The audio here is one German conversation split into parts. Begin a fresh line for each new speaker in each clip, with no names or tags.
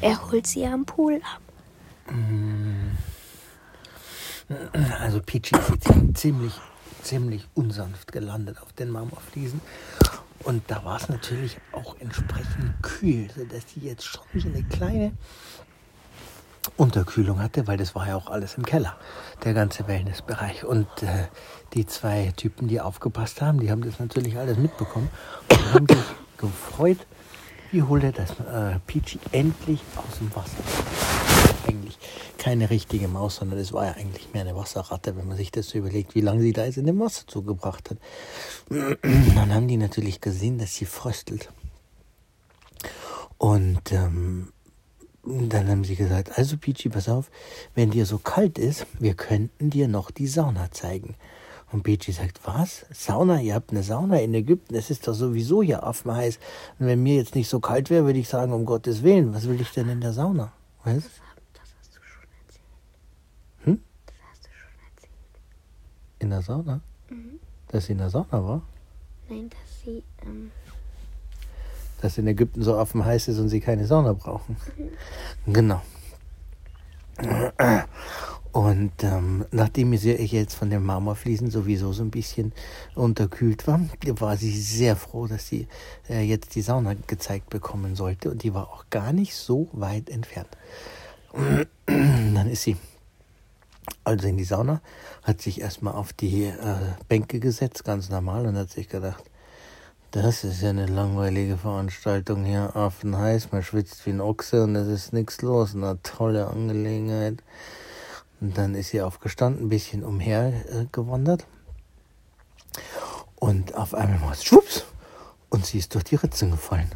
Er holt sie am Pool ab.
Also Peachy ist ziemlich, ziemlich unsanft gelandet auf den Marmorfliesen. Und da war es natürlich auch entsprechend kühl, sodass sie jetzt schon so eine kleine Unterkühlung hatte, weil das war ja auch alles im Keller, der ganze Wellnessbereich. Und äh, die zwei Typen, die aufgepasst haben, die haben das natürlich alles mitbekommen und haben sich gefreut, wie holt er das äh, Peachy endlich aus dem Wasser. Eigentlich keine richtige Maus, sondern es war ja eigentlich mehr eine Wasserratte, wenn man sich das so überlegt, wie lange sie da jetzt in dem Wasser zugebracht hat. Dann haben die natürlich gesehen, dass sie fröstelt. Und ähm, dann haben sie gesagt, also Peachy, pass auf, wenn dir so kalt ist, wir könnten dir noch die Sauna zeigen. Und Peachy sagt, was? Sauna? Ihr habt eine Sauna in Ägypten? Es ist doch sowieso hier affenheiß. Und wenn mir jetzt nicht so kalt wäre, würde ich sagen, um Gottes Willen, was will ich denn in der Sauna? Was?
Das hast du schon erzählt.
Hm?
Das hast du schon erzählt.
In der Sauna?
Mhm.
Dass sie in der Sauna war?
Nein, dass sie, ähm,
Dass in Ägypten so affenheiß ist und sie keine Sauna brauchen. Genau. Und ähm, nachdem sie jetzt von den Marmorfliesen sowieso so ein bisschen unterkühlt war, war sie sehr froh, dass sie äh, jetzt die Sauna gezeigt bekommen sollte. Und die war auch gar nicht so weit entfernt. Dann ist sie also in die Sauna, hat sich erstmal auf die äh, Bänke gesetzt, ganz normal, und hat sich gedacht, das ist ja eine langweilige Veranstaltung hier, affenheiß, man schwitzt wie ein Ochse und es ist nichts los, eine tolle Angelegenheit. Und dann ist sie aufgestanden, ein bisschen umher äh. Und auf einmal war es schwupps und sie ist durch die Ritzen gefallen.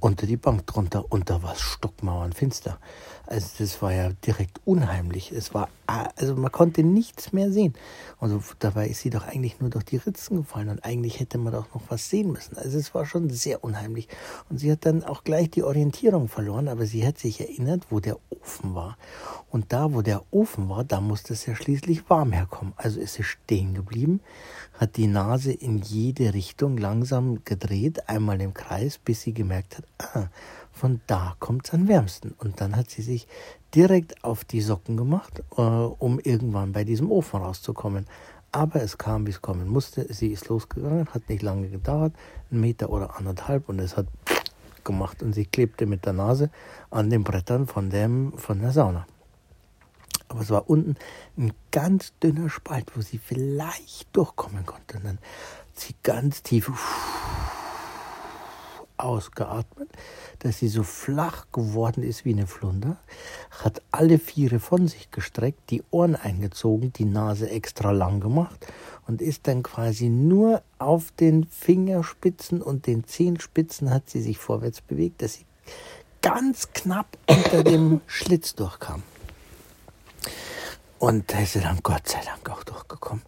Unter die Bank drunter und da war es stockmauernfinster. Also das war ja direkt unheimlich. Es war, also man konnte nichts mehr sehen. Also dabei ist sie doch eigentlich nur durch die Ritzen gefallen und eigentlich hätte man doch noch was sehen müssen. Also es war schon sehr unheimlich. Und sie hat dann auch gleich die Orientierung verloren, aber sie hat sich erinnert, wo der Ofen war. Und da, wo der Ofen war, da musste es ja schließlich warm herkommen. Also ist sie stehen geblieben, hat die Nase in jede Richtung langsam gedreht, einmal im Kreis, bis sie gemerkt hat, ah, von da kommt es am wärmsten. Und dann hat sie sich direkt auf die Socken gemacht, äh, um irgendwann bei diesem Ofen rauszukommen. Aber es kam, wie es kommen musste. Sie ist losgegangen, hat nicht lange gedauert, einen Meter oder anderthalb, und es hat gemacht und sie klebte mit der Nase an den Brettern von, dem, von der Sauna. Aber es war unten ein ganz dünner Spalt, wo sie vielleicht durchkommen konnte. Und dann hat sie ganz tief ausgeatmet, dass sie so flach geworden ist wie eine Flunder, hat alle Viere von sich gestreckt, die Ohren eingezogen, die Nase extra lang gemacht und ist dann quasi nur auf den Fingerspitzen und den Zehenspitzen hat sie sich vorwärts bewegt, dass sie ganz knapp unter dem Schlitz durchkam. Und da ist sie dann Gott sei Dank auch durchgekommen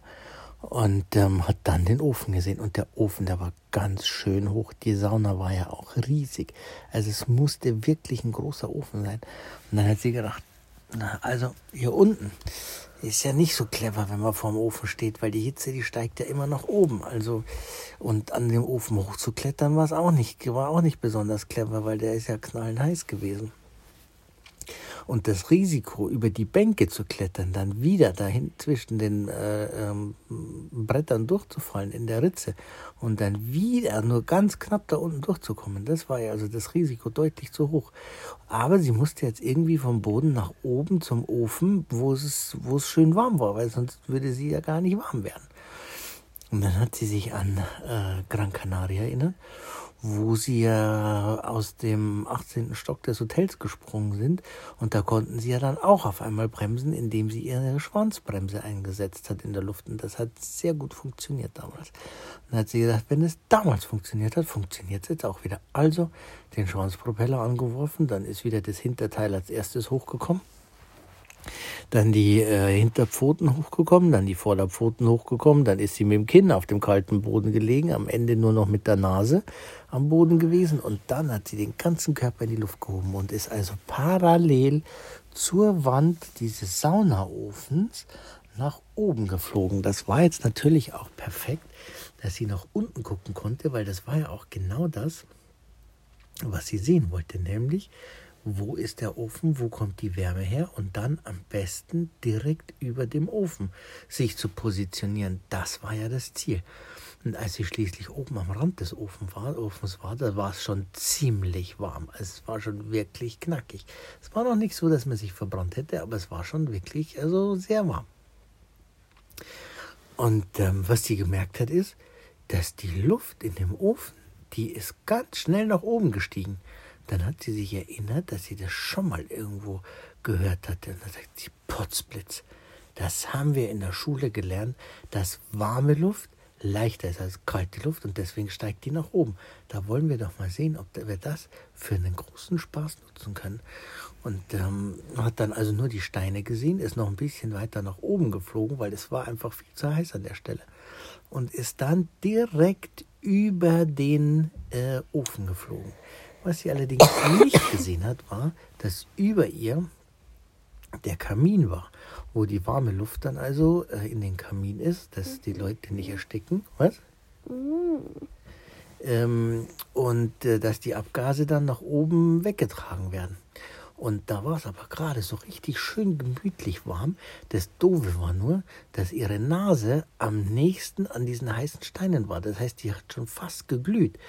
und ähm, hat dann den Ofen gesehen. Und der Ofen, der war ganz schön hoch. Die Sauna war ja auch riesig. Also es musste wirklich ein großer Ofen sein. Und dann hat sie gedacht, na, also hier unten ist ja nicht so clever, wenn man vorm Ofen steht, weil die Hitze, die steigt ja immer nach oben. Also und an dem Ofen hochzuklettern war es auch nicht, war auch nicht besonders clever, weil der ist ja knallenheiß gewesen. Und das Risiko, über die Bänke zu klettern, dann wieder dahin zwischen den äh, ähm, Brettern durchzufallen in der Ritze und dann wieder nur ganz knapp da unten durchzukommen, das war ja also das Risiko deutlich zu hoch. Aber sie musste jetzt irgendwie vom Boden nach oben zum Ofen, wo es, schön warm war, weil sonst würde sie ja gar nicht warm werden. Und dann hat sie sich an äh, Gran Canaria erinnert wo sie ja aus dem 18. Stock des Hotels gesprungen sind. Und da konnten sie ja dann auch auf einmal bremsen, indem sie ihre Schwanzbremse eingesetzt hat in der Luft. Und das hat sehr gut funktioniert damals. Und dann hat sie gedacht, wenn es damals funktioniert hat, funktioniert es jetzt auch wieder. Also den Schwanzpropeller angeworfen, dann ist wieder das Hinterteil als erstes hochgekommen dann die äh, Hinterpfoten hochgekommen, dann die Vorderpfoten hochgekommen, dann ist sie mit dem Kinn auf dem kalten Boden gelegen, am Ende nur noch mit der Nase am Boden gewesen und dann hat sie den ganzen Körper in die Luft gehoben und ist also parallel zur Wand dieses Saunaofens nach oben geflogen. Das war jetzt natürlich auch perfekt, dass sie nach unten gucken konnte, weil das war ja auch genau das, was sie sehen wollte, nämlich wo ist der Ofen, wo kommt die Wärme her und dann am besten direkt über dem Ofen sich zu positionieren. Das war ja das Ziel. Und als sie schließlich oben am Rand des Ofens war, Ofens war da war es schon ziemlich warm. Es war schon wirklich knackig. Es war noch nicht so, dass man sich verbrannt hätte, aber es war schon wirklich also sehr warm. Und ähm, was sie gemerkt hat, ist, dass die Luft in dem Ofen, die ist ganz schnell nach oben gestiegen. Dann hat sie sich erinnert, dass sie das schon mal irgendwo gehört hatte. Und dann sagt sie, Potzblitz, das haben wir in der Schule gelernt, dass warme Luft leichter ist als kalte Luft und deswegen steigt die nach oben. Da wollen wir doch mal sehen, ob wir das für einen großen Spaß nutzen können. Und ähm, hat dann also nur die Steine gesehen, ist noch ein bisschen weiter nach oben geflogen, weil es war einfach viel zu heiß an der Stelle. Und ist dann direkt über den äh, Ofen geflogen. Was sie allerdings nicht gesehen hat, war, dass über ihr der Kamin war, wo die warme Luft dann also äh, in den Kamin ist, dass die Leute nicht ersticken. Was? Ähm, und äh, dass die Abgase dann nach oben weggetragen werden. Und da war es aber gerade so richtig schön gemütlich warm. Das Doofe war nur, dass ihre Nase am nächsten an diesen heißen Steinen war. Das heißt, die hat schon fast geglüht.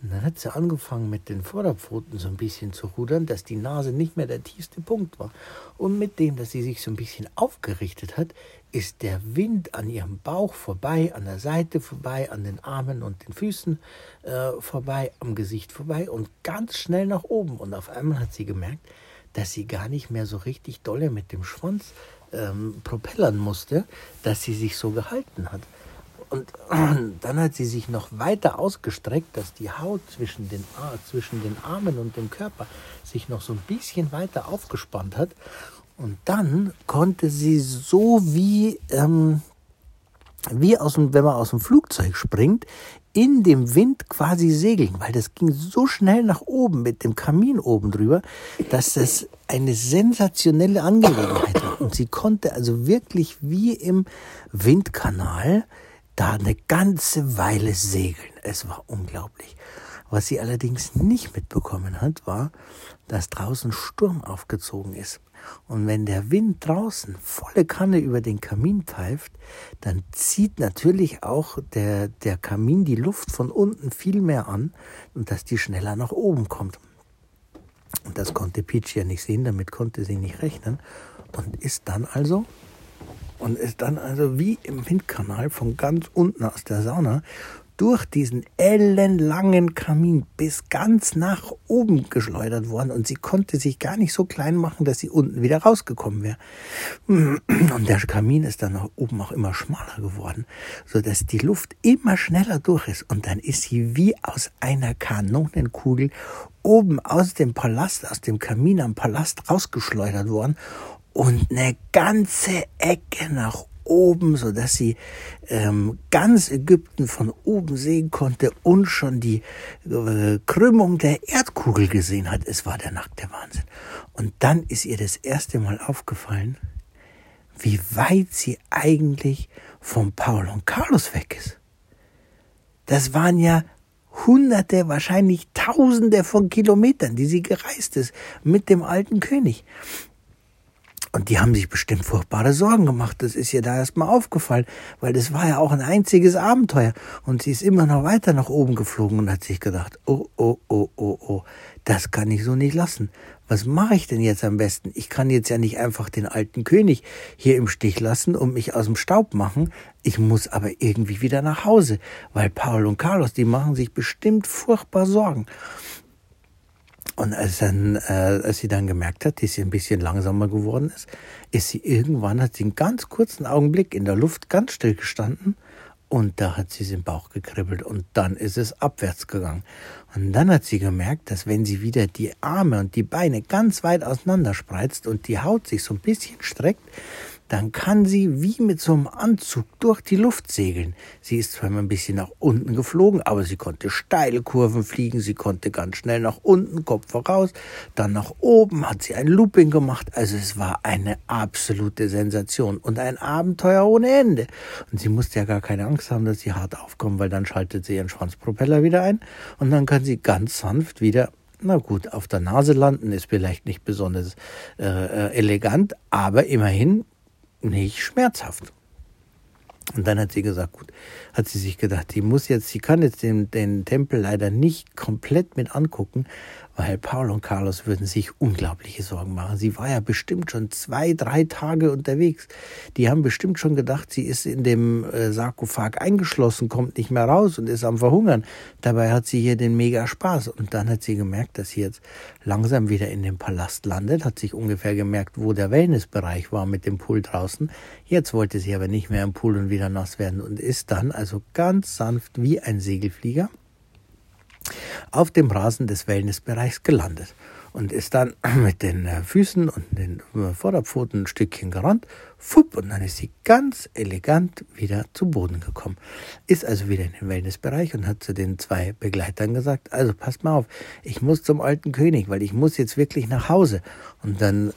Und dann hat sie angefangen mit den Vorderpfoten so ein bisschen zu rudern, dass die Nase nicht mehr der tiefste Punkt war. Und mit dem, dass sie sich so ein bisschen aufgerichtet hat, ist der Wind an ihrem Bauch vorbei, an der Seite vorbei, an den Armen und den Füßen äh, vorbei, am Gesicht vorbei und ganz schnell nach oben. Und auf einmal hat sie gemerkt, dass sie gar nicht mehr so richtig dolle mit dem Schwanz ähm, propellern musste, dass sie sich so gehalten hat. Und dann hat sie sich noch weiter ausgestreckt, dass die Haut zwischen den, zwischen den Armen und dem Körper sich noch so ein bisschen weiter aufgespannt hat. Und dann konnte sie so wie, ähm, wie aus dem, wenn man aus dem Flugzeug springt, in dem Wind quasi segeln, weil das ging so schnell nach oben mit dem Kamin oben drüber, dass das eine sensationelle Angelegenheit war. Und sie konnte also wirklich wie im Windkanal da eine ganze Weile segeln. Es war unglaublich. Was sie allerdings nicht mitbekommen hat, war, dass draußen Sturm aufgezogen ist. Und wenn der Wind draußen volle Kanne über den Kamin pfeift, dann zieht natürlich auch der, der Kamin die Luft von unten viel mehr an und dass die schneller nach oben kommt. Und das konnte Peach ja nicht sehen, damit konnte sie nicht rechnen und ist dann also und ist dann also wie im Windkanal von ganz unten aus der Sauna durch diesen ellenlangen Kamin bis ganz nach oben geschleudert worden und sie konnte sich gar nicht so klein machen, dass sie unten wieder rausgekommen wäre. Und der Kamin ist dann nach oben auch immer schmaler geworden, so dass die Luft immer schneller durch ist und dann ist sie wie aus einer Kanonenkugel oben aus dem Palast, aus dem Kamin am Palast rausgeschleudert worden und eine ganze Ecke nach oben, so dass sie ähm, ganz Ägypten von oben sehen konnte und schon die äh, Krümmung der Erdkugel gesehen hat. Es war der nackte Wahnsinn. Und dann ist ihr das erste Mal aufgefallen, wie weit sie eigentlich von Paul und Carlos weg ist. Das waren ja Hunderte, wahrscheinlich Tausende von Kilometern, die sie gereist ist mit dem alten König. Und die haben sich bestimmt furchtbare Sorgen gemacht. Das ist ihr da erstmal aufgefallen, weil das war ja auch ein einziges Abenteuer. Und sie ist immer noch weiter nach oben geflogen und hat sich gedacht, oh, oh, oh, oh, oh, das kann ich so nicht lassen. Was mache ich denn jetzt am besten? Ich kann jetzt ja nicht einfach den alten König hier im Stich lassen und mich aus dem Staub machen. Ich muss aber irgendwie wieder nach Hause, weil Paul und Carlos, die machen sich bestimmt furchtbar Sorgen. Und als, dann, äh, als sie dann gemerkt hat, dass sie ein bisschen langsamer geworden ist, ist sie irgendwann, hat sie einen ganz kurzen Augenblick in der Luft ganz still gestanden und da hat sie es im Bauch gekribbelt und dann ist es abwärts gegangen. Und dann hat sie gemerkt, dass wenn sie wieder die Arme und die Beine ganz weit auseinander spreizt und die Haut sich so ein bisschen streckt, dann kann sie wie mit so einem Anzug durch die Luft segeln. Sie ist zwar immer ein bisschen nach unten geflogen, aber sie konnte steile Kurven fliegen, sie konnte ganz schnell nach unten, Kopf voraus, dann nach oben hat sie ein Looping gemacht. Also es war eine absolute Sensation und ein Abenteuer ohne Ende. Und sie musste ja gar keine Angst haben, dass sie hart aufkommt, weil dann schaltet sie ihren Schwanzpropeller wieder ein und dann kann sie ganz sanft wieder Na gut, auf der Nase landen ist vielleicht nicht besonders äh, äh elegant, aber immerhin nicht schmerzhaft. Und dann hat sie gesagt, gut, hat sie sich gedacht, sie muss jetzt, sie kann jetzt den, den Tempel leider nicht komplett mit angucken, weil Paul und Carlos würden sich unglaubliche Sorgen machen. Sie war ja bestimmt schon zwei, drei Tage unterwegs. Die haben bestimmt schon gedacht, sie ist in dem äh, Sarkophag eingeschlossen, kommt nicht mehr raus und ist am Verhungern. Dabei hat sie hier den mega Spaß. Und dann hat sie gemerkt, dass sie jetzt langsam wieder in dem Palast landet, hat sich ungefähr gemerkt, wo der Wellnessbereich war mit dem Pool draußen. Jetzt wollte sie aber nicht mehr im Pool und wieder nass werden und ist dann also ganz sanft wie ein Segelflieger auf dem Rasen des Wellnessbereichs gelandet und ist dann mit den äh, Füßen und den äh, Vorderpfoten ein Stückchen gerannt, fupp, und dann ist sie ganz elegant wieder zu Boden gekommen. Ist also wieder in den Wellnessbereich und hat zu den zwei Begleitern gesagt, also passt mal auf, ich muss zum alten König, weil ich muss jetzt wirklich nach Hause. Und dann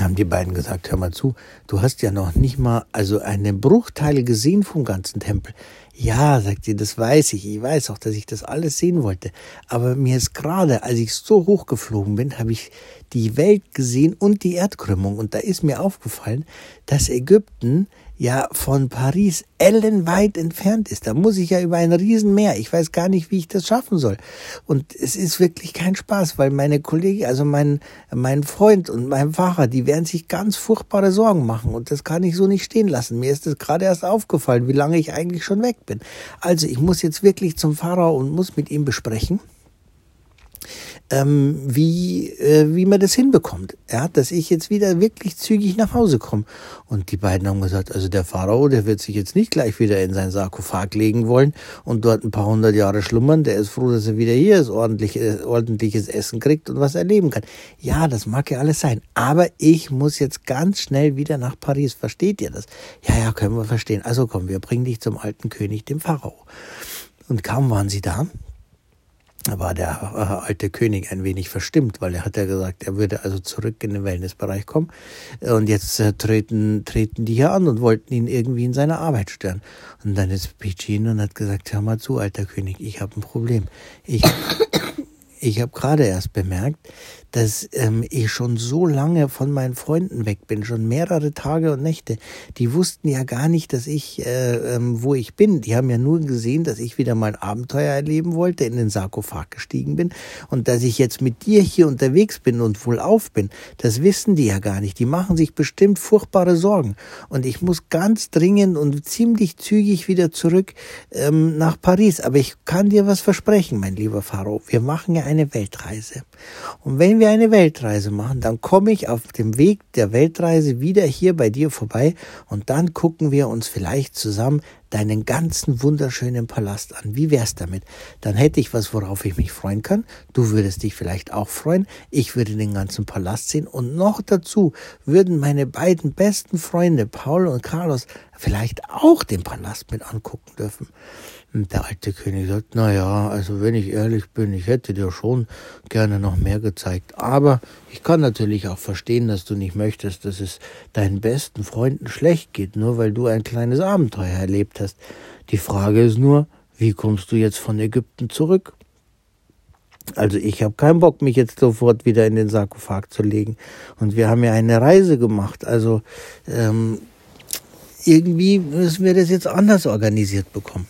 haben die beiden gesagt, hör mal zu, du hast ja noch nicht mal also eine Bruchteile gesehen vom ganzen Tempel. Ja, sagt sie, das weiß ich. Ich weiß auch, dass ich das alles sehen wollte. Aber mir ist gerade, als ich so hochgeflogen bin, habe ich die Welt gesehen und die Erdkrümmung. Und da ist mir aufgefallen, dass Ägypten ja von Paris ellenweit entfernt ist. Da muss ich ja über ein Riesenmeer. Ich weiß gar nicht, wie ich das schaffen soll. Und es ist wirklich kein Spaß, weil meine Kollegen, also mein, mein Freund und mein Fahrer, die werden sich ganz furchtbare Sorgen machen. Und das kann ich so nicht stehen lassen. Mir ist es gerade erst aufgefallen, wie lange ich eigentlich schon weg bin. Also ich muss jetzt wirklich zum Fahrer und muss mit ihm besprechen ähm, wie, äh, wie man das hinbekommt. Ja, dass ich jetzt wieder wirklich zügig nach Hause komme. Und die beiden haben gesagt, also der Pharao, der wird sich jetzt nicht gleich wieder in sein Sarkophag legen wollen und dort ein paar hundert Jahre schlummern. Der ist froh, dass er wieder hier ist, ordentlich, äh, ordentliches Essen kriegt und was erleben kann. Ja, das mag ja alles sein. Aber ich muss jetzt ganz schnell wieder nach Paris. Versteht ihr das? Ja, ja, können wir verstehen. Also komm, wir bringen dich zum alten König, dem Pharao. Und kaum waren sie da, war der äh, alte König ein wenig verstimmt, weil er hat ja gesagt, er würde also zurück in den Wellnessbereich kommen. Und jetzt äh, treten, treten die hier an und wollten ihn irgendwie in seiner Arbeit stören. Und dann ist hin und hat gesagt, hör mal zu, alter König, ich habe ein Problem. Ich, ich habe gerade erst bemerkt, dass ähm, ich schon so lange von meinen Freunden weg bin, schon mehrere Tage und Nächte. Die wussten ja gar nicht, dass ich, äh, ähm, wo ich bin. Die haben ja nur gesehen, dass ich wieder mal ein Abenteuer erleben wollte, in den Sarkophag gestiegen bin und dass ich jetzt mit dir hier unterwegs bin und wohlauf bin. Das wissen die ja gar nicht. Die machen sich bestimmt furchtbare Sorgen. Und ich muss ganz dringend und ziemlich zügig wieder zurück ähm, nach Paris. Aber ich kann dir was versprechen, mein lieber Pharao. Wir machen ja eine Weltreise. Und wenn wir eine Weltreise machen, dann komme ich auf dem Weg der Weltreise wieder hier bei dir vorbei und dann gucken wir uns vielleicht zusammen deinen ganzen wunderschönen Palast an. Wie wär's damit? Dann hätte ich was, worauf ich mich freuen kann. Du würdest dich vielleicht auch freuen. Ich würde den ganzen Palast sehen und noch dazu würden meine beiden besten Freunde Paul und Carlos vielleicht auch den Palast mit angucken dürfen. Und der alte König sagt, na ja, also wenn ich ehrlich bin, ich hätte dir schon gerne noch mehr gezeigt. Aber ich kann natürlich auch verstehen, dass du nicht möchtest, dass es deinen besten Freunden schlecht geht, nur weil du ein kleines Abenteuer erlebt hast. Die Frage ist nur, wie kommst du jetzt von Ägypten zurück? Also ich habe keinen Bock, mich jetzt sofort wieder in den Sarkophag zu legen. Und wir haben ja eine Reise gemacht. Also ähm, irgendwie müssen wir das jetzt anders organisiert bekommen.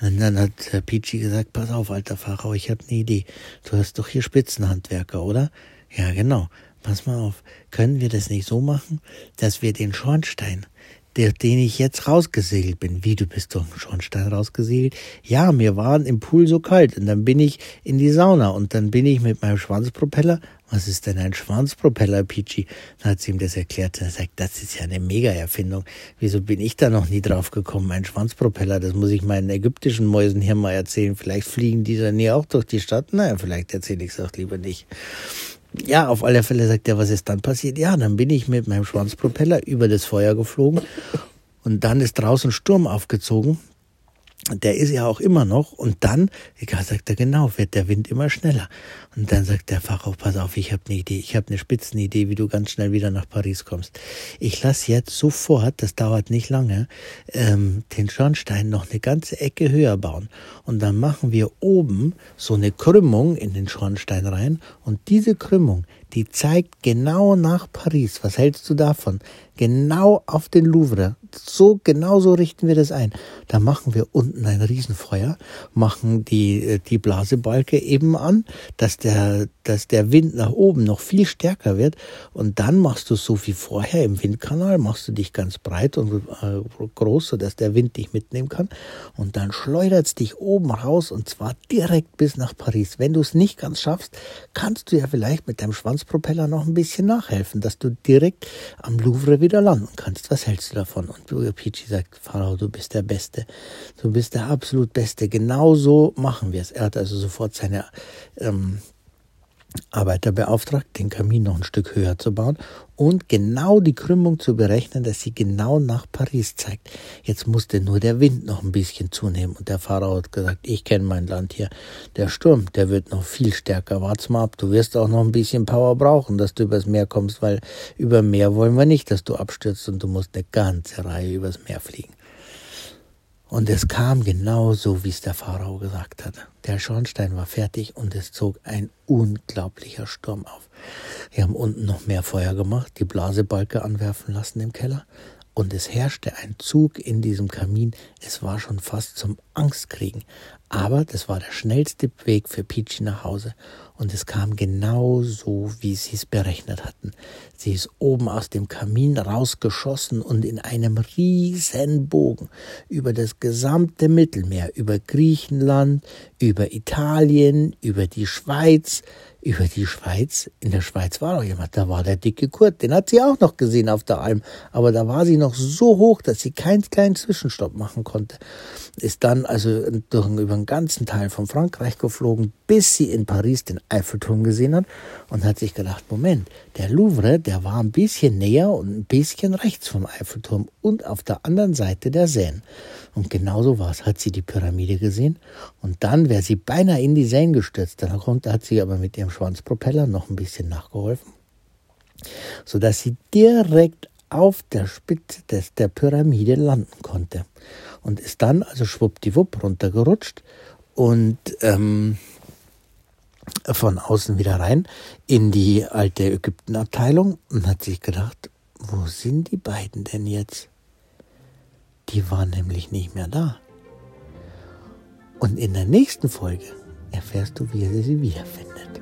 Und dann hat äh, Peachy gesagt, pass auf, alter Pharao, ich habe eine Idee. Du hast doch hier Spitzenhandwerker, oder? Ja, genau. Pass mal auf. Können wir das nicht so machen, dass wir den Schornstein, der, den ich jetzt rausgesegelt bin. Wie, du bist doch im Schornstein rausgesegelt? Ja, mir war im Pool so kalt und dann bin ich in die Sauna und dann bin ich mit meinem Schwanzpropeller was ist denn ein Schwanzpropeller, Peachy? Dann hat sie ihm das erklärt. Er sagt, das ist ja eine Mega-Erfindung. Wieso bin ich da noch nie drauf gekommen? Ein Schwanzpropeller, das muss ich meinen ägyptischen Mäusen hier mal erzählen. Vielleicht fliegen die dann hier auch durch die Stadt. Naja, vielleicht erzähle ich es auch lieber nicht. Ja, auf alle Fälle sagt er, was ist dann passiert? Ja, dann bin ich mit meinem Schwanzpropeller über das Feuer geflogen und dann ist draußen Sturm aufgezogen der ist ja auch immer noch. Und dann, egal, sagt er, genau, wird der Wind immer schneller. Und dann sagt der Pfarrer, pass auf, ich habe eine Idee, ich habe eine Spitzenidee, wie du ganz schnell wieder nach Paris kommst. Ich lass jetzt sofort, das dauert nicht lange, ähm, den Schornstein noch eine ganze Ecke höher bauen. Und dann machen wir oben so eine Krümmung in den Schornstein rein. Und diese Krümmung, die zeigt genau nach Paris. Was hältst du davon? Genau auf den Louvre. So, genau so richten wir das ein. Da machen wir unten ein Riesenfeuer, machen die, die Blasebalke eben an, dass der, dass der Wind nach oben noch viel stärker wird. Und dann machst du so wie vorher im Windkanal, machst du dich ganz breit und äh, groß, sodass der Wind dich mitnehmen kann. Und dann schleudert es dich oben raus und zwar direkt bis nach Paris. Wenn du es nicht ganz schaffst, kannst du ja vielleicht mit deinem Schwanzpropeller noch ein bisschen nachhelfen, dass du direkt am Louvre wieder landen kannst. Was hältst du davon? Und Peachy sagt, Pharao, du bist der Beste. Du bist der absolut Beste. Genau so machen wir es. Er hat also sofort seine ähm, Arbeiter beauftragt, den Kamin noch ein Stück höher zu bauen und genau die Krümmung zu berechnen, dass sie genau nach Paris zeigt. Jetzt musste nur der Wind noch ein bisschen zunehmen und der Pharao hat gesagt, ich kenne mein Land hier. Der Sturm, der wird noch viel stärker. Wart's mal ab, du wirst auch noch ein bisschen Power brauchen, dass du übers Meer kommst, weil über Meer wollen wir nicht, dass du abstürzt und du musst eine ganze Reihe übers Meer fliegen. Und es kam genau so, wie es der Pharao gesagt hatte. Der Schornstein war fertig und es zog ein unglaublicher Sturm auf. Wir haben unten noch mehr Feuer gemacht, die Blasebalke anwerfen lassen im Keller und es herrschte ein Zug in diesem Kamin. Es war schon fast zum Angstkriegen. Aber das war der schnellste Weg für Peachy nach Hause. Und es kam genau so, wie sie es berechnet hatten. Sie ist oben aus dem Kamin rausgeschossen und in einem riesen Bogen über das gesamte Mittelmeer, über Griechenland, über Italien, über die Schweiz, über die Schweiz. In der Schweiz war noch jemand, da war der dicke Kurt, den hat sie auch noch gesehen auf der Alm, aber da war sie noch so hoch, dass sie keinen kleinen Zwischenstopp machen konnte. Ist dann also durch, über den ganzen Teil von Frankreich geflogen, bis sie in Paris den Eiffelturm gesehen hat und hat sich gedacht, Moment, der Louvre, der war ein bisschen näher und ein bisschen rechts vom Eiffelturm und auf der anderen Seite der Seine. Und genauso war es. Hat sie die Pyramide gesehen und dann wäre sie beinahe in die Seine gestürzt. Dann hat sie aber mit ihrem Schwanzpropeller noch ein bisschen nachgeholfen, sodass sie direkt auf der Spitze des, der Pyramide landen konnte. Und ist dann also schwuppdiwupp runtergerutscht und ähm, von außen wieder rein in die alte Ägyptenabteilung und hat sich gedacht, wo sind die beiden denn jetzt? Die waren nämlich nicht mehr da. Und in der nächsten Folge erfährst du, wie er sie wiederfindet.